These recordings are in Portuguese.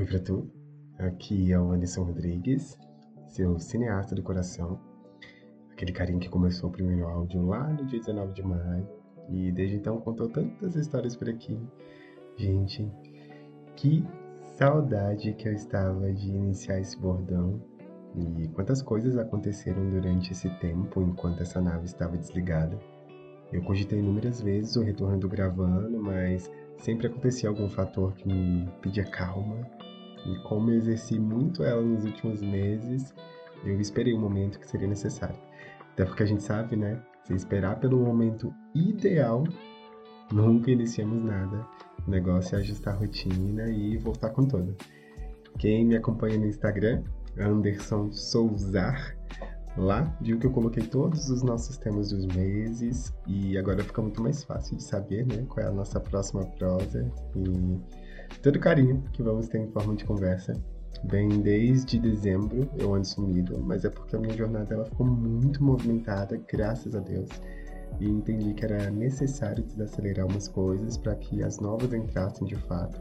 Oi pra tu, aqui é o Anderson Rodrigues, seu cineasta do coração, aquele carinha que começou o primeiro áudio lá no dia 19 de maio e desde então contou tantas histórias por aqui. Gente, que saudade que eu estava de iniciar esse bordão e quantas coisas aconteceram durante esse tempo enquanto essa nave estava desligada. Eu cogitei inúmeras vezes o retorno do gravando, mas sempre acontecia algum fator que me pedia calma e como eu exerci muito ela nos últimos meses, eu esperei o momento que seria necessário. Até porque a gente sabe, né? Se esperar pelo momento ideal, nunca iniciamos nada. O negócio é ajustar a rotina e voltar com tudo. Quem me acompanha no Instagram, Anderson Souzar, lá viu que eu coloquei todos os nossos temas dos meses e agora fica muito mais fácil de saber, né, qual é a nossa próxima prosa e todo carinho que vamos ter em forma de conversa. Bem, desde dezembro eu ando sumido, mas é porque a minha jornada ela ficou muito movimentada, graças a Deus. E entendi que era necessário desacelerar umas coisas para que as novas entrassem de fato.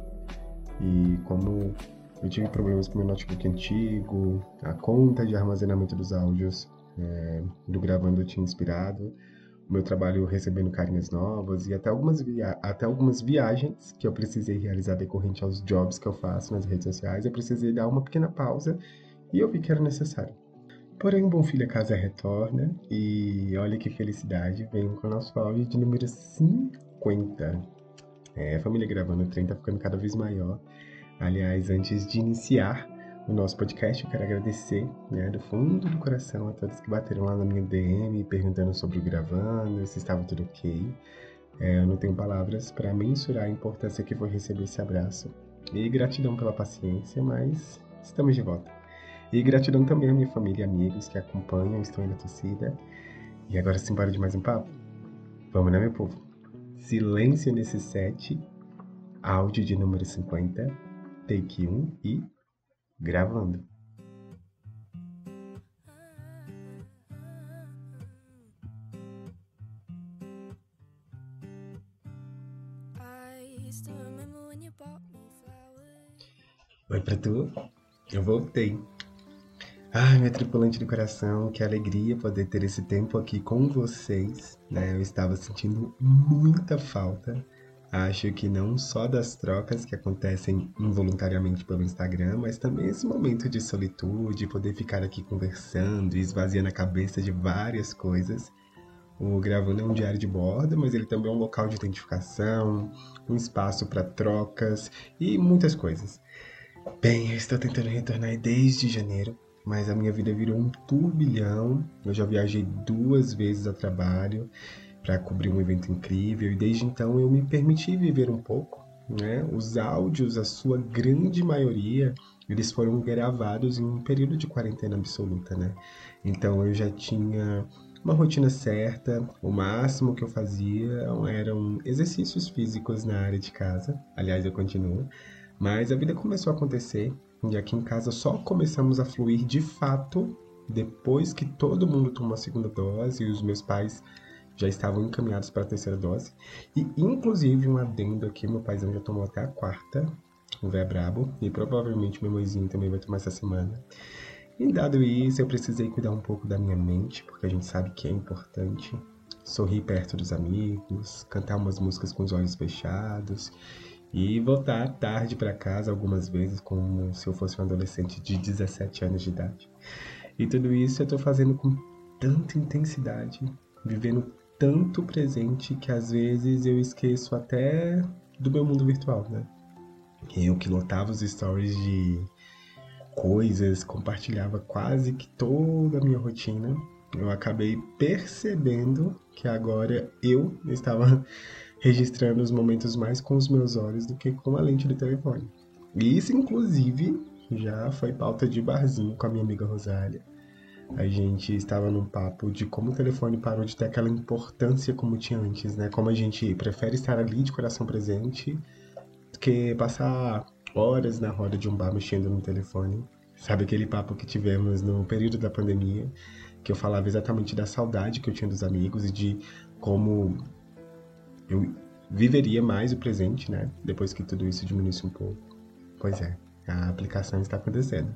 E como eu tive problemas com meu notebook antigo, a conta de armazenamento dos áudios é, do gravando tinha inspirado, o meu trabalho recebendo carinhas novas e até algumas, via até algumas viagens que eu precisei realizar decorrente aos jobs que eu faço nas redes sociais, eu precisei dar uma pequena pausa e eu vi que era necessário. Porém, Bom Filho a Casa retorna e olha que felicidade, venho com o nosso áudio de número 50. É, a família gravando o trem tá ficando cada vez maior. Aliás, antes de iniciar o nosso podcast. Eu quero agradecer, né, do fundo do coração a todos que bateram lá na minha DM perguntando sobre o gravando, se estava tudo ok. É, eu não tenho palavras para mensurar a importância que foi receber esse abraço. E gratidão pela paciência, mas estamos de volta. E gratidão também à minha família e amigos que acompanham, estão aí na torcida. E agora sim, de mais um papo? Vamos, né, meu povo? Silêncio nesse set, áudio de número 50, take 1 e gravando. Oi pra tu, eu voltei. Ai, minha tripulante do coração, que alegria poder ter esse tempo aqui com vocês, né? Eu estava sentindo muita falta Acho que não só das trocas que acontecem involuntariamente pelo Instagram, mas também esse momento de solitude, poder ficar aqui conversando e esvaziando a cabeça de várias coisas. O Gravando é um diário de bordo, mas ele também é um local de identificação, um espaço para trocas e muitas coisas. Bem, eu estou tentando retornar desde janeiro, mas a minha vida virou um turbilhão. Eu já viajei duas vezes a trabalho para cobrir um evento incrível e desde então eu me permiti viver um pouco. Né? Os áudios, a sua grande maioria, eles foram gravados em um período de quarentena absoluta, né? Então eu já tinha uma rotina certa, o máximo que eu fazia eram exercícios físicos na área de casa. Aliás, eu continuo. Mas a vida começou a acontecer e aqui em casa só começamos a fluir de fato depois que todo mundo tomou a segunda dose e os meus pais já estavam encaminhados para a terceira dose. E, inclusive, um adendo aqui, meu paizão já tomou até a quarta, o Vé Brabo, e provavelmente meu mãezinho também vai tomar essa semana. E dado isso, eu precisei cuidar um pouco da minha mente, porque a gente sabe que é importante. Sorrir perto dos amigos, cantar umas músicas com os olhos fechados e voltar tarde para casa algumas vezes como se eu fosse um adolescente de 17 anos de idade. E tudo isso eu estou fazendo com tanta intensidade, vivendo tanto presente que às vezes eu esqueço até do meu mundo virtual, né? Eu que lotava os stories de coisas, compartilhava quase que toda a minha rotina, eu acabei percebendo que agora eu estava registrando os momentos mais com os meus olhos do que com a lente do telefone. E isso, inclusive, já foi pauta de barzinho com a minha amiga Rosália a gente estava num papo de como o telefone parou de ter aquela importância como tinha antes, né? Como a gente prefere estar ali de coração presente que passar horas na roda de um bar mexendo no telefone. Sabe aquele papo que tivemos no período da pandemia, que eu falava exatamente da saudade que eu tinha dos amigos e de como eu viveria mais o presente, né? Depois que tudo isso diminuísse um pouco. Pois é, a aplicação está acontecendo.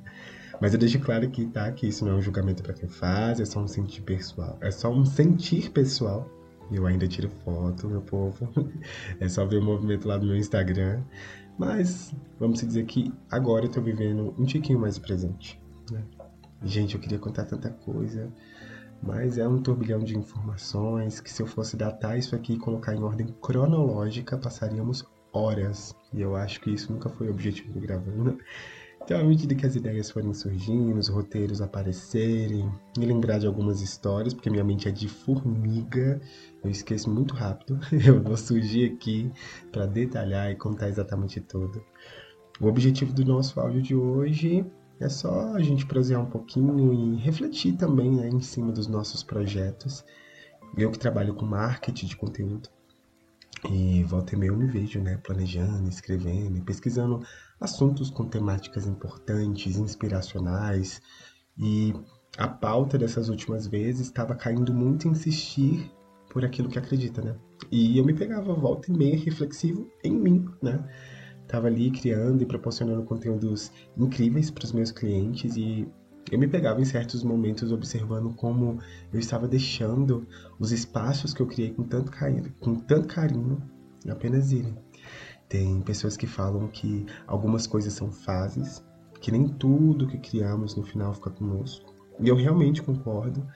Mas eu deixo claro aqui, tá? Que isso não é um julgamento para quem faz, é só um sentir pessoal. É só um sentir pessoal. Eu ainda tiro foto, meu povo. É só ver o movimento lá do meu Instagram. Mas vamos dizer que agora eu tô vivendo um tiquinho mais presente. Né? Gente, eu queria contar tanta coisa, mas é um turbilhão de informações que se eu fosse datar isso aqui e colocar em ordem cronológica, passaríamos horas. E eu acho que isso nunca foi o objetivo do gravando. Então, à medida que as ideias forem surgindo, os roteiros aparecerem, me lembrar de algumas histórias, porque minha mente é de formiga, eu esqueço muito rápido. Eu vou surgir aqui para detalhar e contar exatamente tudo. O objetivo do nosso áudio de hoje é só a gente prosear um pouquinho e refletir também né, em cima dos nossos projetos. Eu que trabalho com marketing de conteúdo, e volta e meia eu me vejo, né, planejando, escrevendo, pesquisando assuntos com temáticas importantes, inspiracionais. E a pauta dessas últimas vezes estava caindo muito em insistir por aquilo que acredita, né? E eu me pegava volta e meia reflexivo em mim, né? Tava ali criando e proporcionando conteúdos incríveis para os meus clientes e eu me pegava em certos momentos observando como eu estava deixando os espaços que eu criei com tanto carinho, com tanto carinho apenas irem. Tem pessoas que falam que algumas coisas são fases, que nem tudo que criamos no final fica conosco. E eu realmente concordo,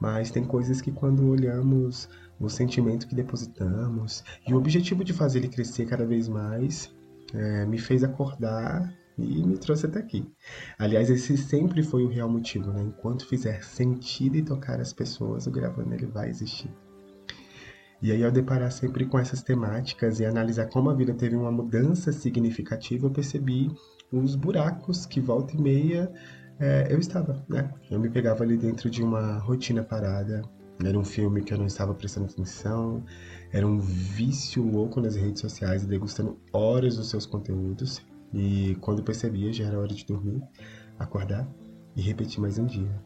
mas tem coisas que quando olhamos o sentimento que depositamos e o objetivo de fazer ele crescer cada vez mais, é, me fez acordar e me trouxe até aqui. Aliás, esse sempre foi o real motivo, né? Enquanto fizer sentido e tocar as pessoas, o gravando ele vai existir. E aí, ao deparar sempre com essas temáticas e analisar como a vida teve uma mudança significativa, eu percebi os buracos que volta e meia é, eu estava, né? Eu me pegava ali dentro de uma rotina parada. Era um filme que eu não estava prestando atenção, era um vício louco nas redes sociais, degustando horas dos seus conteúdos. E quando percebia, já era hora de dormir, acordar e repetir mais um dia.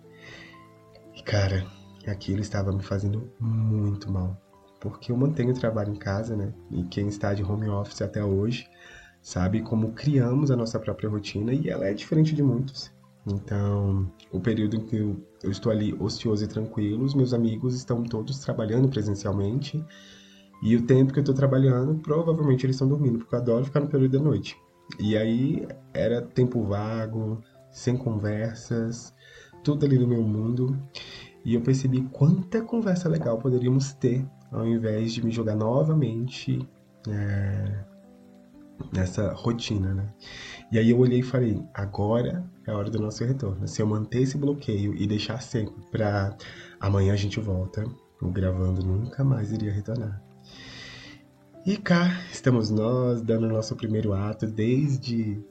E cara, aquilo estava me fazendo muito mal. Porque eu mantenho o trabalho em casa, né? E quem está de home office até hoje sabe como criamos a nossa própria rotina e ela é diferente de muitos. Então, o período em que eu, estou ali ocioso e tranquilo, os meus amigos estão todos trabalhando presencialmente. E o tempo que eu estou trabalhando, provavelmente eles estão dormindo, porque eu adoro ficar no período da noite. E aí era tempo vago, sem conversas, tudo ali no meu mundo. E eu percebi quanta conversa legal poderíamos ter ao invés de me jogar novamente é, nessa rotina, né? E aí eu olhei e falei, agora é a hora do nosso retorno. Se eu manter esse bloqueio e deixar sempre para amanhã a gente volta, o gravando nunca mais iria retornar. E cá estamos nós, dando nosso primeiro ato desde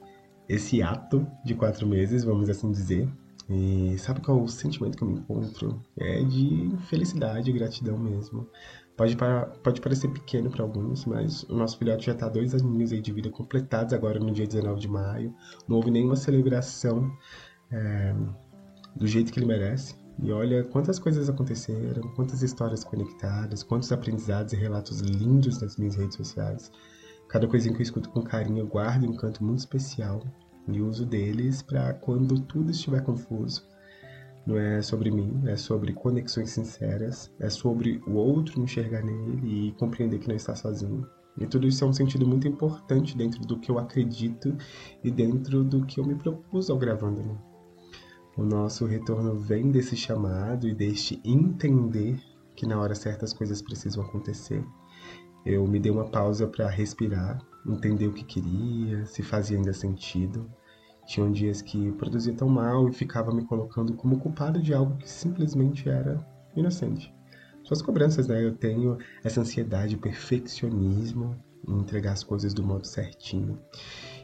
esse ato de quatro meses, vamos assim dizer. E sabe qual é o sentimento que eu me encontro? É de felicidade gratidão mesmo. Pode, para, pode parecer pequeno para alguns, mas o nosso filhote já está dois aninhos de vida completados agora no dia 19 de maio. Não houve nenhuma celebração é, do jeito que ele merece. E olha quantas coisas aconteceram, quantas histórias conectadas, quantos aprendizados e relatos lindos nas minhas redes sociais. Cada coisinha que eu escuto com carinho eu guardo um canto muito especial e uso deles para quando tudo estiver confuso. Não é sobre mim, é sobre conexões sinceras, é sobre o outro enxergar nele e compreender que não está sozinho. E tudo isso é um sentido muito importante dentro do que eu acredito e dentro do que eu me propus ao gravando. Né? O nosso retorno vem desse chamado e deste entender que na hora certas coisas precisam acontecer. Eu me dei uma pausa para respirar, entender o que queria, se fazia ainda sentido. Tinham dias que produzia tão mal e ficava me colocando como culpado de algo que simplesmente era inocente. Suas cobranças, né? Eu tenho essa ansiedade, perfeccionismo em entregar as coisas do modo certinho.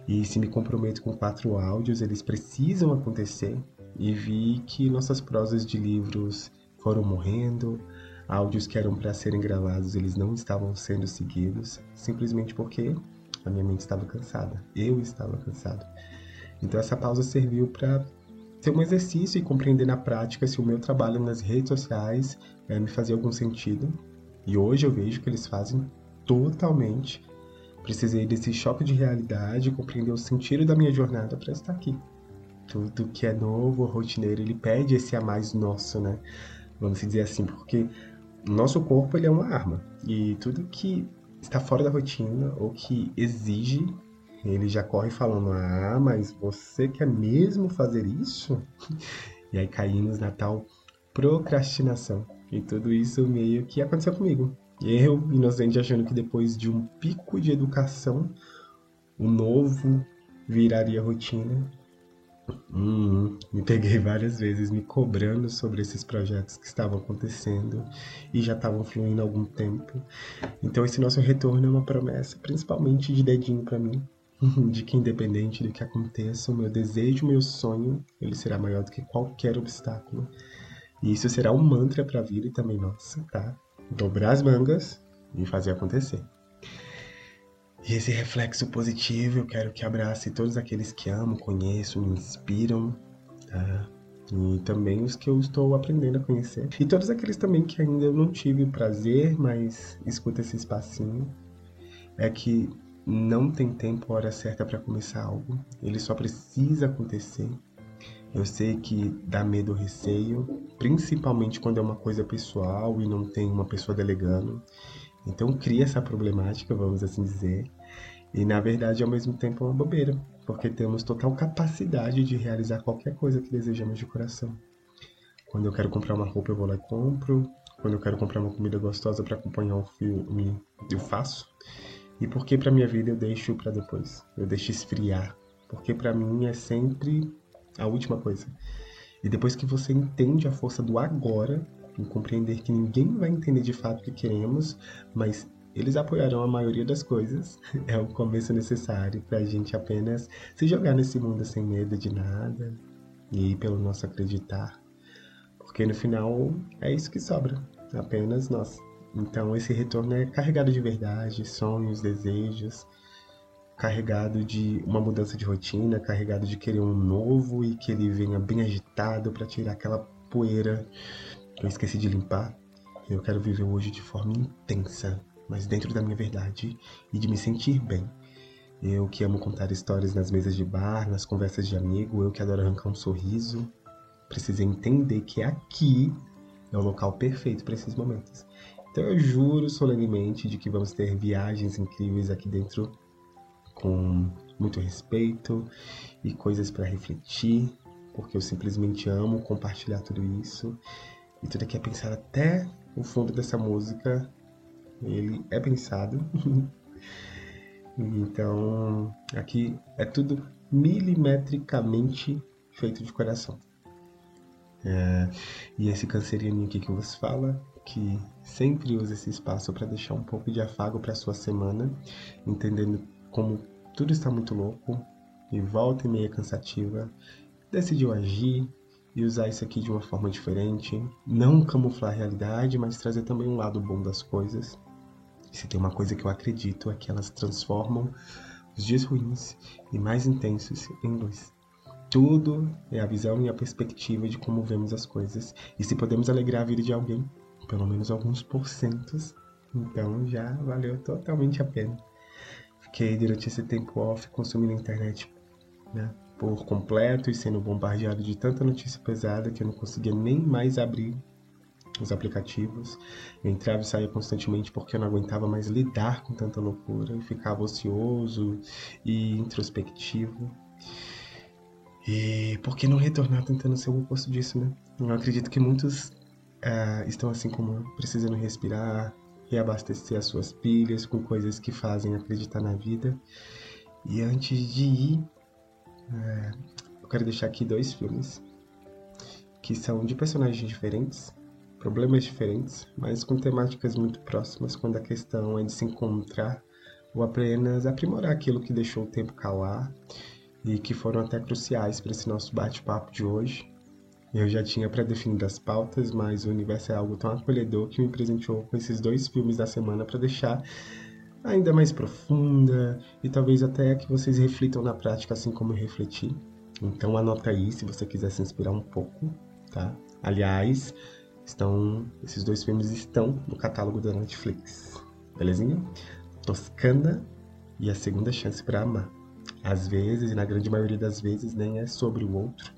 E se me comprometo com quatro áudios, eles precisam acontecer e vi que nossas prosas de livros foram morrendo, áudios que eram para serem gravados, eles não estavam sendo seguidos, simplesmente porque a minha mente estava cansada, eu estava cansado. Então essa pausa serviu para ter um exercício e compreender na prática se o meu trabalho nas redes sociais é, me fazia algum sentido. E hoje eu vejo que eles fazem totalmente. Precisei desse choque de realidade, compreender o sentido da minha jornada para estar aqui. Tudo que é novo, rotineiro, ele pede esse a mais nosso, né? Vamos dizer assim, porque o nosso corpo ele é uma arma e tudo que está fora da rotina ou que exige, ele já corre falando: "Ah, mas você quer mesmo fazer isso?" E aí caímos na tal procrastinação. E tudo isso meio que aconteceu comigo. Eu, inocente, achando que depois de um pico de educação, o novo viraria rotina. Hum, me peguei várias vezes me cobrando sobre esses projetos que estavam acontecendo e já estavam fluindo há algum tempo. Então esse nosso retorno é uma promessa, principalmente de dedinho para mim, de que independente do que aconteça, o meu desejo, o meu sonho, ele será maior do que qualquer obstáculo. E isso será um mantra para a vida e também nossa, tá? Dobrar as mangas e fazer acontecer. E esse reflexo positivo eu quero que abrace todos aqueles que amo, conheço, me inspiram, tá? E também os que eu estou aprendendo a conhecer. E todos aqueles também que ainda eu não tive o prazer, mas escuta esse espacinho. É que não tem tempo, hora certa para começar algo. Ele só precisa acontecer. Eu sei que dá medo ou receio, principalmente quando é uma coisa pessoal e não tem uma pessoa delegando. Então cria essa problemática, vamos assim dizer. E na verdade, ao mesmo tempo, é uma bobeira, porque temos total capacidade de realizar qualquer coisa que desejamos de coração. Quando eu quero comprar uma roupa, eu vou lá e compro. Quando eu quero comprar uma comida gostosa para acompanhar um filme, eu faço. E por que para minha vida eu deixo para depois? Eu deixo esfriar. Porque para mim é sempre a última coisa. E depois que você entende a força do agora, em compreender que ninguém vai entender de fato o que queremos, mas eles apoiarão a maioria das coisas, é o começo necessário para a gente apenas se jogar nesse mundo sem medo de nada e pelo nosso acreditar. Porque no final é isso que sobra, apenas nós. Então esse retorno é carregado de verdade, sonhos, desejos, carregado de uma mudança de rotina, carregado de querer um novo e que ele venha bem agitado para tirar aquela poeira eu esqueci de limpar. Eu quero viver hoje de forma intensa, mas dentro da minha verdade e de me sentir bem. Eu que amo contar histórias nas mesas de bar, nas conversas de amigo, eu que adoro arrancar um sorriso, precisei entender que aqui é o local perfeito para esses momentos. Então eu juro solenemente de que vamos ter viagens incríveis aqui dentro com muito respeito e coisas para refletir, porque eu simplesmente amo compartilhar tudo isso. E tudo aqui é pensado até o fundo dessa música. Ele é pensado. então, aqui é tudo milimetricamente feito de coração. É, e esse cancerianinho aqui que vos fala que sempre usa esse espaço para deixar um pouco de afago para sua semana, entendendo como tudo está muito louco e volta e meia cansativa, decidiu agir e usar isso aqui de uma forma diferente, não camuflar a realidade, mas trazer também um lado bom das coisas. E se tem uma coisa que eu acredito é que elas transformam os dias ruins e mais intensos em luz. Tudo é a visão e a perspectiva de como vemos as coisas. E se podemos alegrar a vida de alguém, pelo menos alguns porcentos, então já valeu totalmente a pena. Fiquei durante esse tempo off consumindo a internet né, por completo e sendo bombardeado de tanta notícia pesada que eu não conseguia nem mais abrir os aplicativos. Eu entrava e saía constantemente porque eu não aguentava mais lidar com tanta loucura. Eu ficava ocioso e introspectivo. E por que não retornar tentando ser o oposto disso, né? Eu acredito que muitos uh, estão assim como eu, precisando respirar, reabastecer as suas pilhas com coisas que fazem acreditar na vida. E antes de ir, uh, eu quero deixar aqui dois filmes que são de personagens diferentes, problemas diferentes, mas com temáticas muito próximas quando a questão é de se encontrar ou apenas aprimorar aquilo que deixou o tempo calar e que foram até cruciais para esse nosso bate-papo de hoje. Eu já tinha pré-definido as pautas, mas o universo é algo tão acolhedor que me presenteou com esses dois filmes da semana para deixar ainda mais profunda e talvez até que vocês reflitam na prática assim como eu refleti. Então anota aí se você quiser se inspirar um pouco, tá? Aliás, estão esses dois filmes estão no catálogo da Netflix. Belezinha? Toscana e a segunda chance para amar. Às vezes, e na grande maioria das vezes, nem é sobre o outro.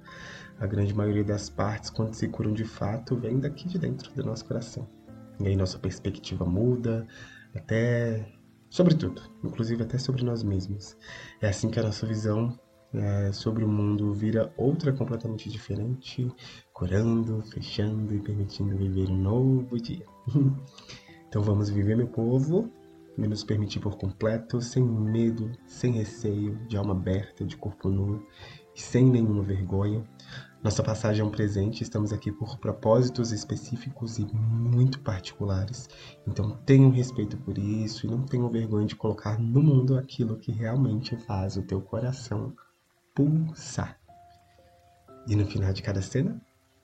A grande maioria das partes, quando se curam de fato, vem daqui de dentro do nosso coração. E aí nossa perspectiva muda, até sobre tudo, inclusive até sobre nós mesmos. É assim que a nossa visão é, sobre o mundo vira outra completamente diferente, curando, fechando e permitindo viver um novo dia. então vamos viver, meu povo, e nos permitir por completo, sem medo, sem receio, de alma aberta, de corpo nu sem nenhuma vergonha. Nossa passagem é um presente, estamos aqui por propósitos específicos e muito particulares. Então tenham respeito por isso e não tenham vergonha de colocar no mundo aquilo que realmente faz o teu coração pulsar. E no final de cada cena,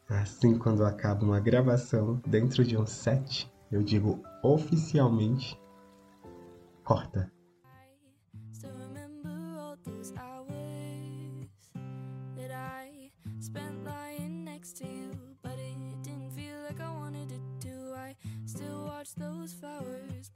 assim quando acaba uma gravação dentro de um set, eu digo oficialmente corta. Those flowers